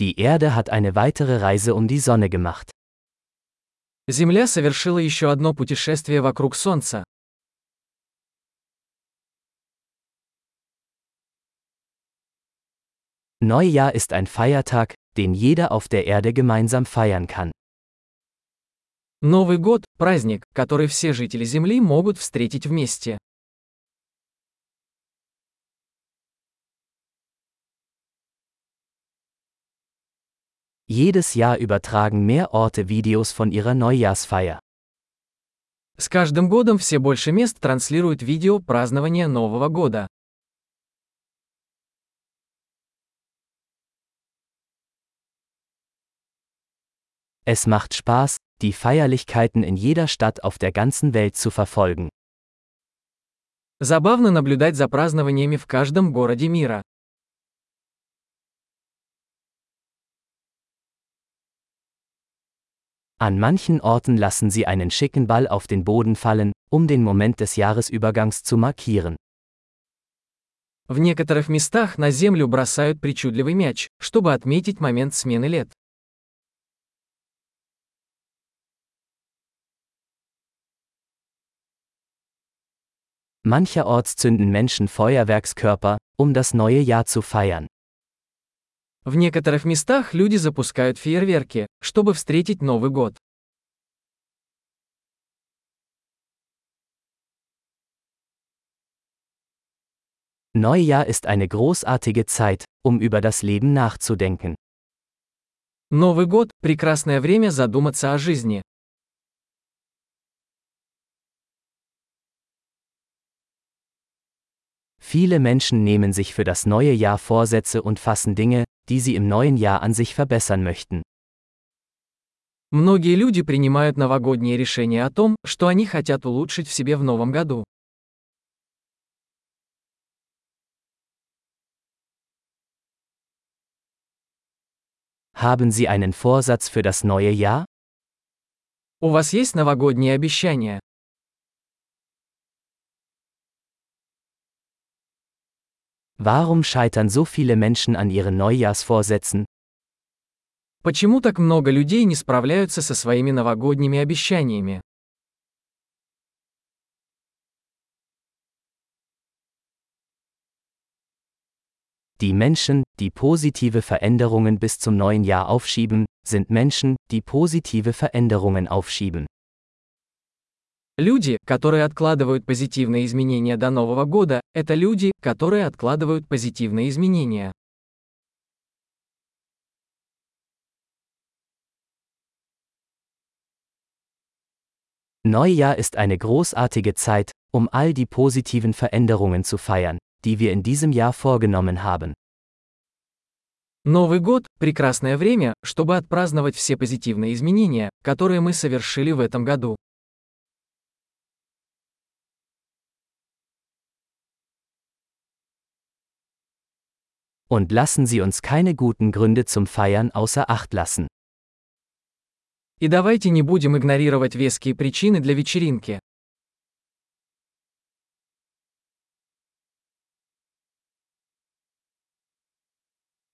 Die Erde hat eine weitere Reise um die Sonne gemacht. Земля совершила еще одно путешествие вокруг Солнца. Neujahr ist ein Feiertag, den jeder auf der Erde gemeinsam feiern kann. Новый год – праздник, который все жители Земли могут встретить вместе. Jedes Jahr übertragen mehr Orte Videos von ihrer Neujahrsfeier. С каждым годом все больше мест транслируют видео празднования Нового года. Es macht Spaß, die Feierlichkeiten in jeder Stadt auf der ganzen Welt zu verfolgen. Забавно наблюдать за празднованиями в каждом городе мира. An manchen Orten lassen sie einen schicken Ball auf den Boden fallen, um den Moment des Jahresübergangs zu markieren. В некоторых местах на землю бросают причудливый мяч, чтобы отметить момент смены лет. Mancherorts zünden Menschen Feuerwerkskörper, um das neue Jahr zu feiern. В некоторых местах люди запускают фейерверки, чтобы встретить Новый год. Neujahr ist eine großartige Zeit, um über das Leben nachzudenken. Новый год – прекрасное время задуматься о жизни. Viele Menschen nehmen sich für das neue Jahr Vorsätze und fassen Dinge, die sie im neuen Jahr an sich verbessern möchten. Многие люди принимают новогодние решения о том, что они хотят улучшить в себе в новом году. Haben Sie einen Vorsatz für das neue Jahr? У вас есть новогодние обещания? Warum scheitern so viele Menschen an ihren Neujahrsvorsätzen? Почему так много людей не справляются со своими новогодними обещаниями? Die Menschen, die positive Veränderungen bis zum neuen Jahr aufschieben, sind Menschen, die positive Veränderungen aufschieben. Люди, которые откладывают позитивные изменения до Нового года, это люди, которые откладывают позитивные изменения. Neujahr ist eine großartige Zeit, um all die positiven Veränderungen zu feiern, die wir in diesem Jahr vorgenommen haben. Новый год – прекрасное время, чтобы отпраздновать все позитивные изменения, которые мы совершили в этом году. Und lassen Sie uns keine guten Gründe zum Feiern außer Acht lassen. И давайте не будем игнорировать веские причины для вечеринки.